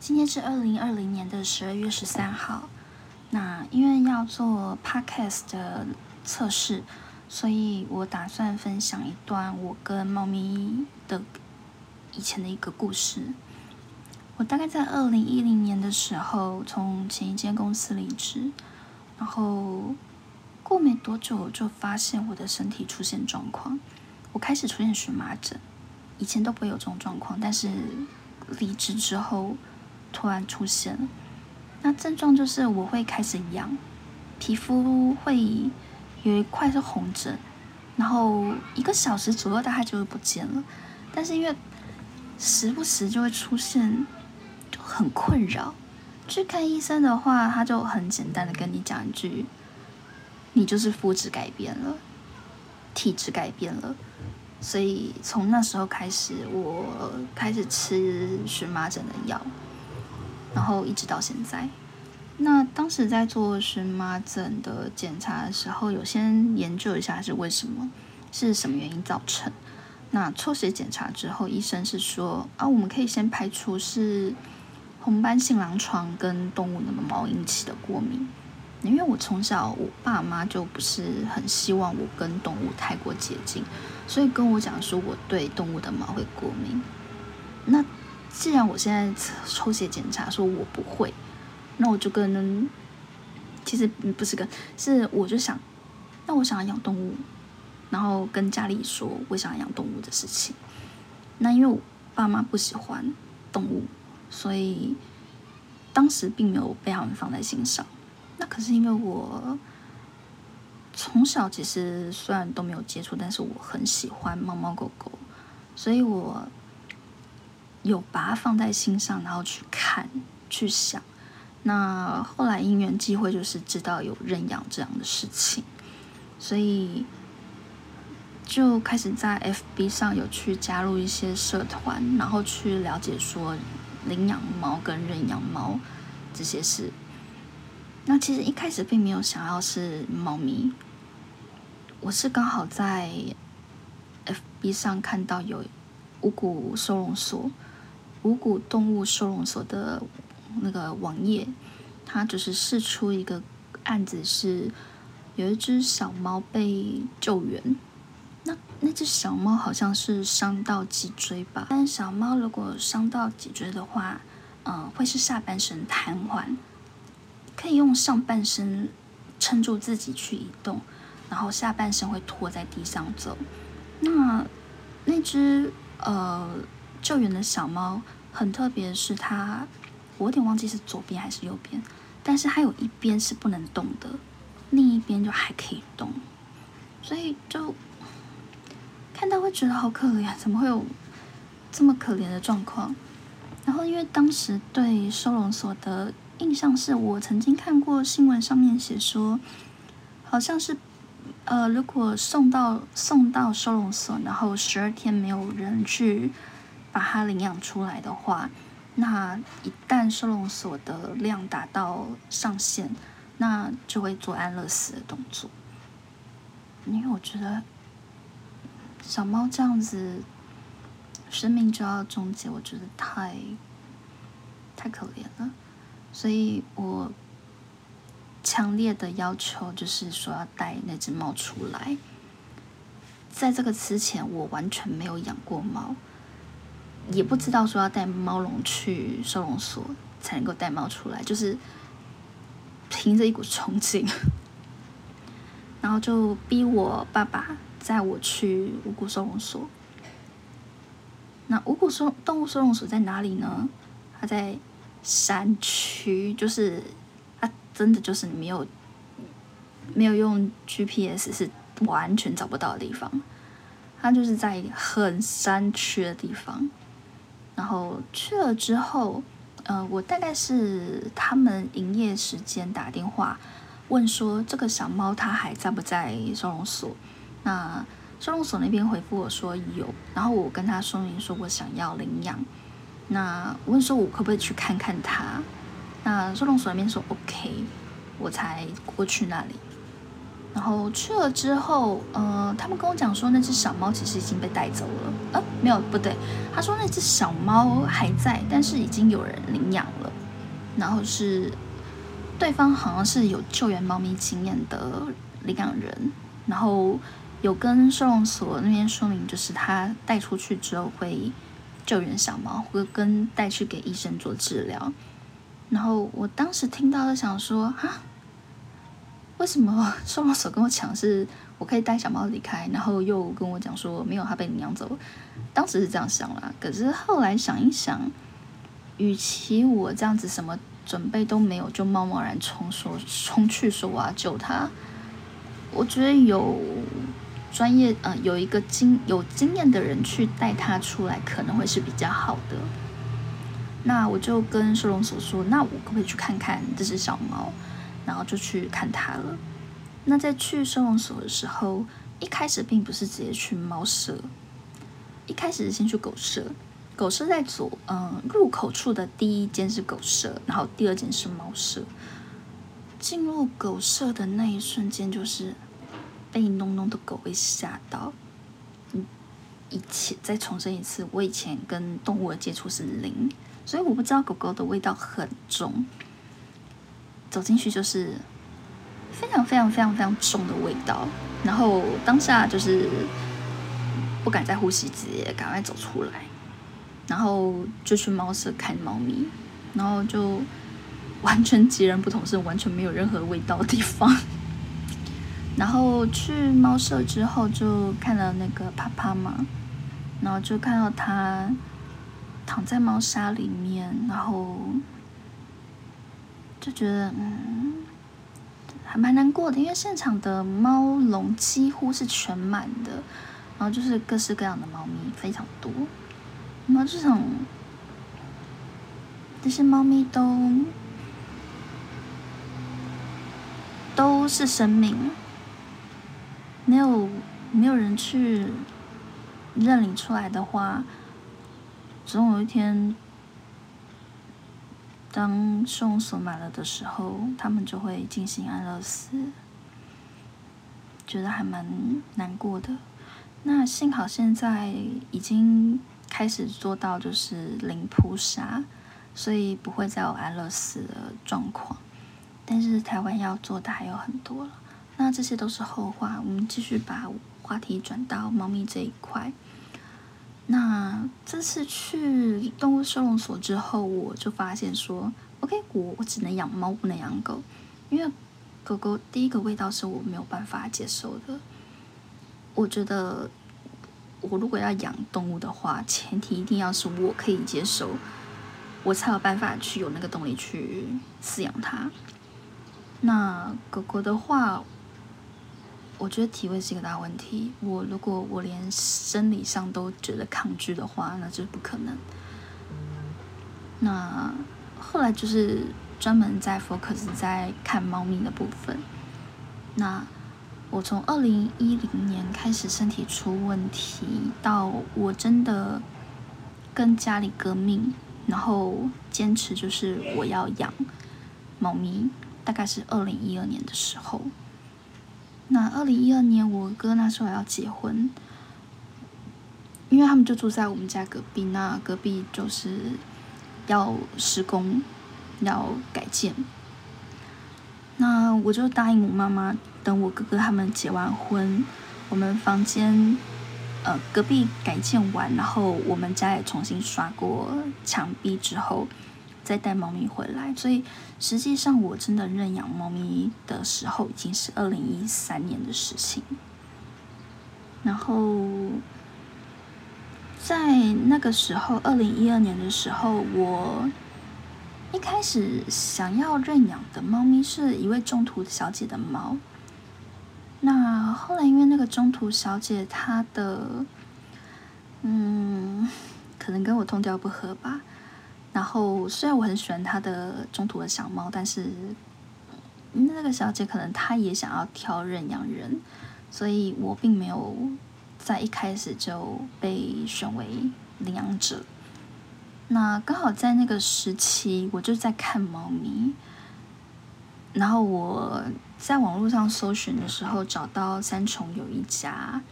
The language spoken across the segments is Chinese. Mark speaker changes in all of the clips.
Speaker 1: 今天是二零二零年的十二月十三号。那因为要做 podcast 的测试，所以我打算分享一段我跟猫咪的以前的一个故事。我大概在二零一零年的时候从前一间公司离职，然后过没多久就发现我的身体出现状况，我开始出现荨麻疹。以前都不会有这种状况，但是离职之后突然出现了。那症状就是我会开始痒，皮肤会有一块是红疹，然后一个小时左右大概就会不见了。但是因为时不时就会出现，就很困扰。去看医生的话，他就很简单的跟你讲一句：“你就是肤质改变了，体质改变了。”所以从那时候开始，我开始吃荨麻疹的药，然后一直到现在。那当时在做荨麻疹的检查的时候，有先研究一下是为什么，是什么原因造成。那抽血检查之后，医生是说啊，我们可以先排除是红斑性狼疮跟动物的毛引起的过敏。因为我从小我爸妈就不是很希望我跟动物太过接近。所以跟我讲说我对动物的毛会过敏，那既然我现在抽血检查说我不会，那我就跟其实不是跟是我就想，那我想要养动物，然后跟家里说我想要养动物的事情。那因为我爸妈不喜欢动物，所以当时并没有被他们放在心上。那可是因为我。从小其实虽然都没有接触，但是我很喜欢猫猫狗狗，所以我有把它放在心上，然后去看、去想。那后来因缘际会，就是知道有认养这样的事情，所以就开始在 FB 上有去加入一些社团，然后去了解说领养猫跟认养猫这些事。那其实一开始并没有想要是猫咪。我是刚好在 FB 上看到有五谷收容所、五谷动物收容所的那个网页，它就是试出一个案子，是有一只小猫被救援。那那只小猫好像是伤到脊椎吧？但小猫如果伤到脊椎的话，嗯，会是下半身瘫痪，可以用上半身撑住自己去移动。然后下半身会拖在地上走。那那只呃救援的小猫很特别，是它我有点忘记是左边还是右边，但是它有一边是不能动的，另一边就还可以动。所以就看到会觉得好可怜，怎么会有这么可怜的状况？然后因为当时对收容所的印象是我曾经看过新闻上面写说，好像是。呃，如果送到送到收容所，然后十二天没有人去把它领养出来的话，那一旦收容所的量达到上限，那就会做安乐死的动作。因为我觉得小猫这样子生命就要终结，我觉得太太可怜了，所以我。强烈的要求就是说要带那只猫出来。在这个之前，我完全没有养过猫，也不知道说要带猫笼去收容所才能够带猫出来，就是凭着一股冲劲，然后就逼我爸爸载我去五谷收容所。那五谷收动物收容所在哪里呢？它在山区，就是。真的就是你没有没有用 GPS 是完全找不到的地方，它就是在很山区的地方。然后去了之后，呃，我大概是他们营业时间打电话问说这个小猫它还在不在收容所？那收容所那边回复我说有，然后我跟他说明说我想要领养，那问说我可不可以去看看它？那收容所那边说 OK，我才过去那里。然后去了之后，呃，他们跟我讲说那只小猫其实已经被带走了。呃，没有，不对，他说那只小猫还在，但是已经有人领养了。然后是对方好像是有救援猫咪经验的领养人，然后有跟收容所那边说明，就是他带出去之后会救援小猫，会跟带去给医生做治疗。然后我当时听到了，想说啊。为什么收容所跟我讲是我可以带小猫离开，然后又跟我讲说没有，它被领养走？当时是这样想啦，可是后来想一想，与其我这样子什么准备都没有就贸贸然冲说冲去说我要救它，我觉得有专业呃有一个经有经验的人去带它出来可能会是比较好的。那我就跟收容所说，那我可不可以去看看这只小猫？然后就去看它了。那在去收容所的时候，一开始并不是直接去猫舍，一开始是先去狗舍。狗舍在左，嗯，入口处的第一间是狗舍，然后第二间是猫舍。进入狗舍的那一瞬间，就是被浓浓的狗味吓到。嗯，以前再重申一次，我以前跟动物的接触是零，所以我不知道狗狗的味道很重。走进去就是非常非常非常非常重的味道，然后当下就是不敢再呼吸，直接赶快走出来，然后就去猫舍看猫咪，然后就完全截然不同，是完全没有任何味道的地方。然后去猫舍之后就看了那个帕帕嘛，然后就看到它躺在猫砂里面，然后。就觉得嗯，还蛮难过的，因为现场的猫笼几乎是全满的，然后就是各式各样的猫咪非常多，然后这种这些猫咪都都是生命，没有没有人去认领出来的话，总有一天。当收容所满了的时候，他们就会进行安乐死，觉得还蛮难过的。那幸好现在已经开始做到就是零扑杀，所以不会再有安乐死的状况。但是台湾要做的还有很多了，那这些都是后话。我们继续把话题转到猫咪这一块。那这次去动物收容所之后，我就发现说，OK，我我只能养猫，不能养狗，因为狗狗第一个味道是我没有办法接受的。我觉得我如果要养动物的话，前提一定要是我可以接受，我才有办法去有那个动力去饲养它。那狗狗的话。我觉得体味是一个大问题。我如果我连生理上都觉得抗拒的话，那就不可能。那后来就是专门在 focus 在看猫咪的部分。那我从二零一零年开始身体出问题，到我真的跟家里革命，然后坚持就是我要养猫咪，大概是二零一二年的时候。那二零一二年，我哥那时候要结婚，因为他们就住在我们家隔壁，那隔壁就是要施工，要改建。那我就答应我妈妈，等我哥哥他们结完婚，我们房间呃隔壁改建完，然后我们家也重新刷过墙壁之后。再带猫咪回来，所以实际上我真的认养猫咪的时候已经是二零一三年的事情。然后在那个时候，二零一二年的时候，我一开始想要认养的猫咪是一位中途小姐的猫。那后来因为那个中途小姐她的，嗯，可能跟我通调不合吧。然后，虽然我很喜欢他的中途的小猫，但是那个小姐可能她也想要挑认养人，所以我并没有在一开始就被选为领养者。那刚好在那个时期，我就在看猫咪。然后我在网络上搜寻的时候，找到三重有一家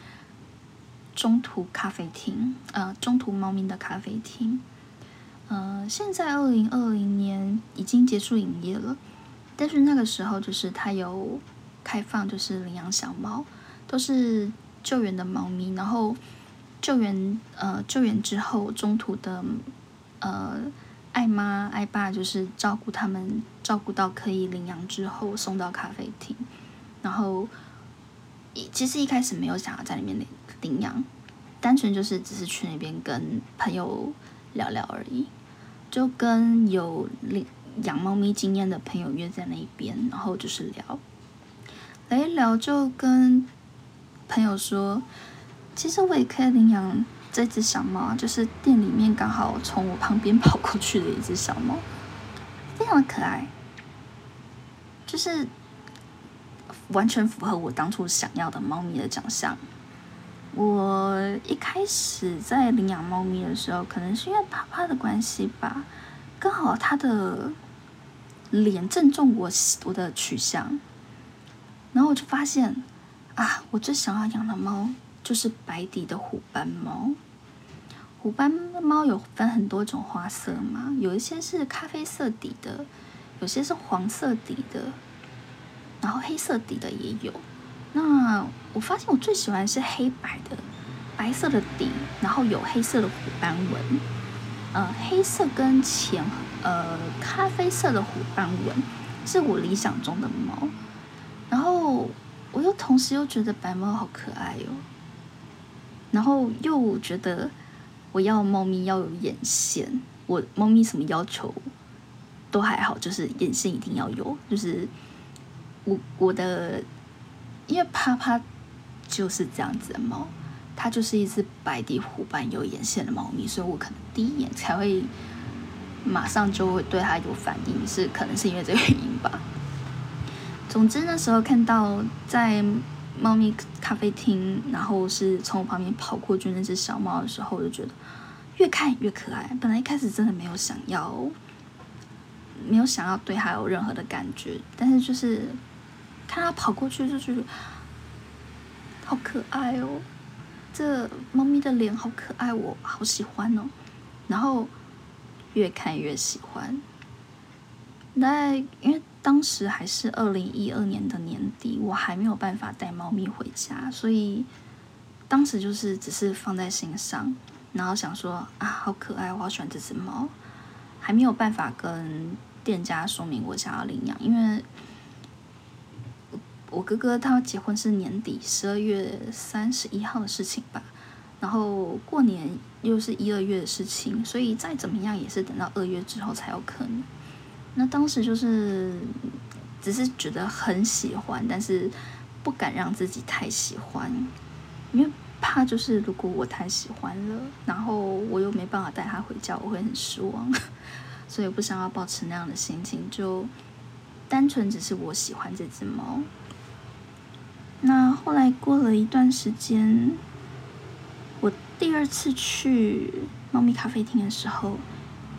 Speaker 1: 中途咖啡厅，呃，中途猫咪的咖啡厅。呃，现在二零二零年已经结束营业了，但是那个时候就是它有开放，就是领养小猫，都是救援的猫咪，然后救援呃救援之后，中途的呃爱妈爱爸就是照顾他们，照顾到可以领养之后送到咖啡厅，然后一其实一开始没有想要在里面领领养，单纯就是只是去那边跟朋友聊聊而已。就跟有领养猫咪经验的朋友约在那边，然后就是聊，聊一聊就跟朋友说，其实我也可以领养这只小猫，就是店里面刚好从我旁边 跑过去的一只小猫，非常的可爱，就是完全符合我当初想要的猫咪的长相。我一开始在领养猫咪的时候，可能是因为爸爸的关系吧，刚好他的脸正中我我的取向，然后我就发现啊，我最想要养的猫就是白底的虎斑猫。虎斑猫有分很多种花色嘛，有一些是咖啡色底的，有些是黄色底的，然后黑色底的也有。那我发现我最喜欢是黑白的，白色的底，然后有黑色的虎斑纹，呃，黑色跟浅呃咖啡色的虎斑纹是我理想中的猫，然后我又同时又觉得白猫好可爱哟，然后又觉得我要猫咪要有眼线，我猫咪什么要求都还好，就是眼线一定要有，就是我我的。因为啪啪就是这样子的猫，它就是一只白底虎斑有眼线的猫咪，所以我可能第一眼才会马上就会对它有反应，是可能是因为这个原因吧。总之那时候看到在猫咪咖啡厅，然后是从我旁边跑过去那只小猫的时候，我就觉得越看越可爱。本来一开始真的没有想要，没有想要对它有任何的感觉，但是就是。看它跑过去就觉得好可爱哦，这猫咪的脸好可爱，我好喜欢哦。然后越看越喜欢。那因为当时还是二零一二年的年底，我还没有办法带猫咪回家，所以当时就是只是放在心上，然后想说啊，好可爱，我好喜欢这只猫，还没有办法跟店家说明我想要领养，因为。我哥哥他结婚是年底十二月三十一号的事情吧，然后过年又是一二月的事情，所以再怎么样也是等到二月之后才有可能。那当时就是只是觉得很喜欢，但是不敢让自己太喜欢，因为怕就是如果我太喜欢了，然后我又没办法带他回家，我会很失望，所以不想要保持那样的心情，就单纯只是我喜欢这只猫。那后来过了一段时间，我第二次去猫咪咖啡厅的时候，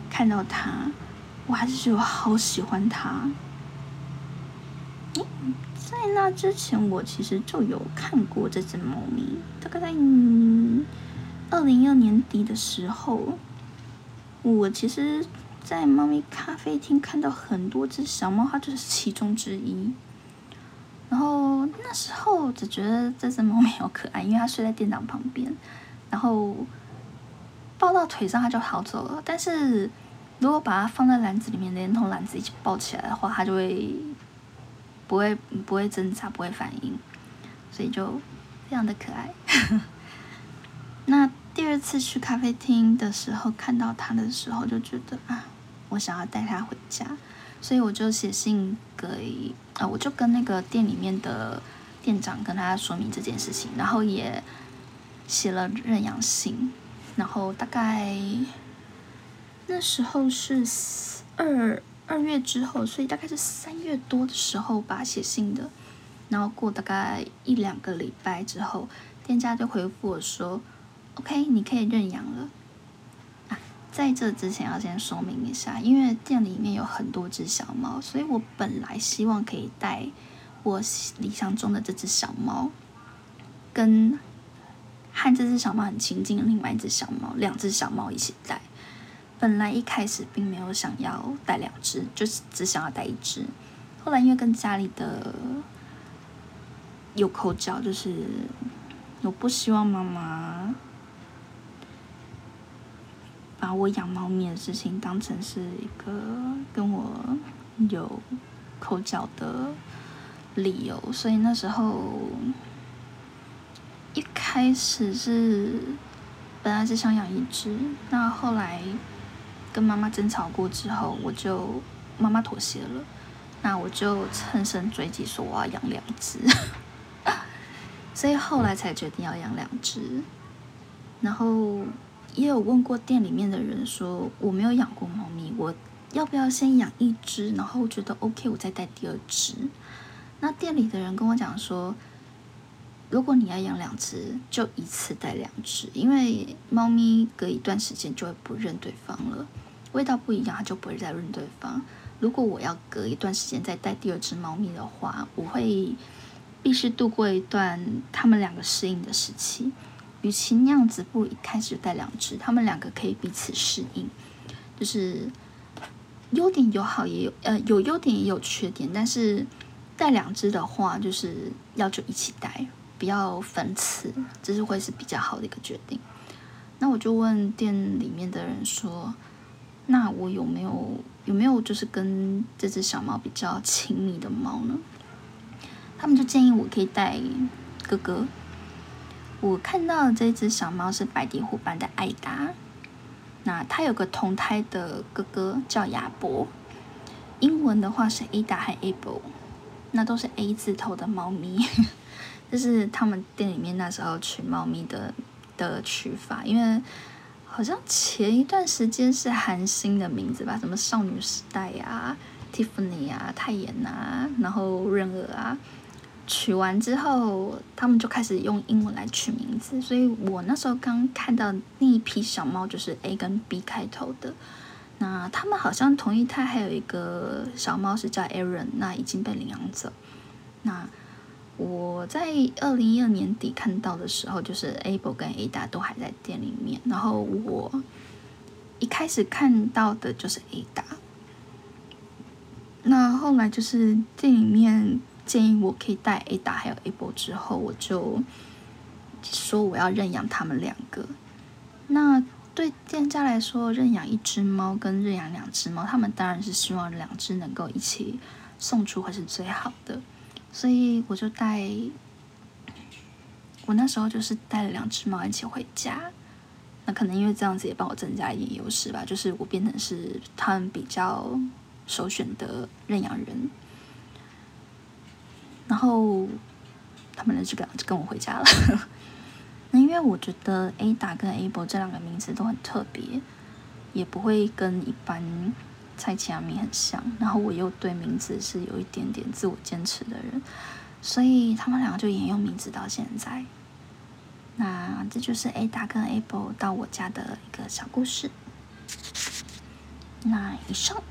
Speaker 1: 看到它，我还是觉得我好喜欢它。在那之前，我其实就有看过这只猫咪，大概在二零一二年底的时候，我其实，在猫咪咖啡厅看到很多只小猫，它就是其中之一。然后那时候只觉得这只猫咪好可爱，因为它睡在店长旁边，然后抱到腿上它就逃走了。但是如果把它放在篮子里面，连同篮子一起抱起来的话，它就会不会不会挣扎，不会反应，所以就非常的可爱。那第二次去咖啡厅的时候看到它的时候，就觉得啊，我想要带它回家。所以我就写信给啊，我就跟那个店里面的店长跟他说明这件事情，然后也写了认养信，然后大概那时候是二二月之后，所以大概是三月多的时候吧写信的，然后过大概一两个礼拜之后，店家就回复我说：“OK，你可以认养了。”在这之前要先说明一下，因为店里面有很多只小猫，所以我本来希望可以带我理想中的这只小猫，跟和这只小猫很亲近的另外一只小猫，两只小猫一起带。本来一开始并没有想要带两只，就是只想要带一只。后来因为跟家里的有口角，就是我不希望妈妈把我养猫咪的事情当成是一个跟我有口角的理由，所以那时候一开始是本来是想养一只，那后来。跟妈妈争吵过之后，我就妈妈妥协了，那我就乘胜追击，说我要养两只，所以后来才决定要养两只。然后也有问过店里面的人说，我没有养过猫咪，我要不要先养一只，然后觉得 OK，我再带第二只。那店里的人跟我讲说，如果你要养两只，就一次带两只，因为猫咪隔一段时间就会不认对方了。味道不一样，它就不会再认对方。如果我要隔一段时间再带第二只猫咪的话，我会必须度过一段他们两个适应的时期。与其那样子，不如一开始带两只，他们两个可以彼此适应。就是优点有好也有，呃，有优点也有缺点。但是带两只的话，就是要就一起带，不要分次，这是会是比较好的一个决定。那我就问店里面的人说。那我有没有有没有就是跟这只小猫比较亲密的猫呢？他们就建议我可以带哥哥。我看到的这只小猫是白底虎斑的艾达，那它有个同胎的哥哥叫亚伯，英文的话是 Ada 和 Able，那都是 A 字头的猫咪，这是他们店里面那时候取猫咪的的取法，因为。好像前一段时间是韩星的名字吧，什么少女时代呀、Tiffany 啊、泰妍啊，然后润儿啊，取完之后，他们就开始用英文来取名字。所以我那时候刚看到那一批小猫，就是 A 跟 B 开头的。那他们好像同一胎还有一个小猫是叫 Aaron，那已经被领养走。那我在二零一二年底看到的时候，就是 Able 跟 Ada 都还在店里面。然后我一开始看到的就是 Ada，那后来就是店里面建议我可以带 Ada 还有 Able 之后，我就说我要认养他们两个。那对店家来说，认养一只猫跟认养两只猫，他们当然是希望两只能够一起送出会是最好的。所以我就带，我那时候就是带了两只猫一起回家，那可能因为这样子也帮我增加一点优势吧，就是我变成是他们比较首选的认养人，然后他们就跟跟我回家了。那因为我觉得 Ada 跟 Able 这两个名字都很特别，也不会跟一般。蔡奇阿米很像，然后我又对名字是有一点点自我坚持的人，所以他们两个就沿用名字到现在。那这就是 Ada 跟 Able 到我家的一个小故事。那以上。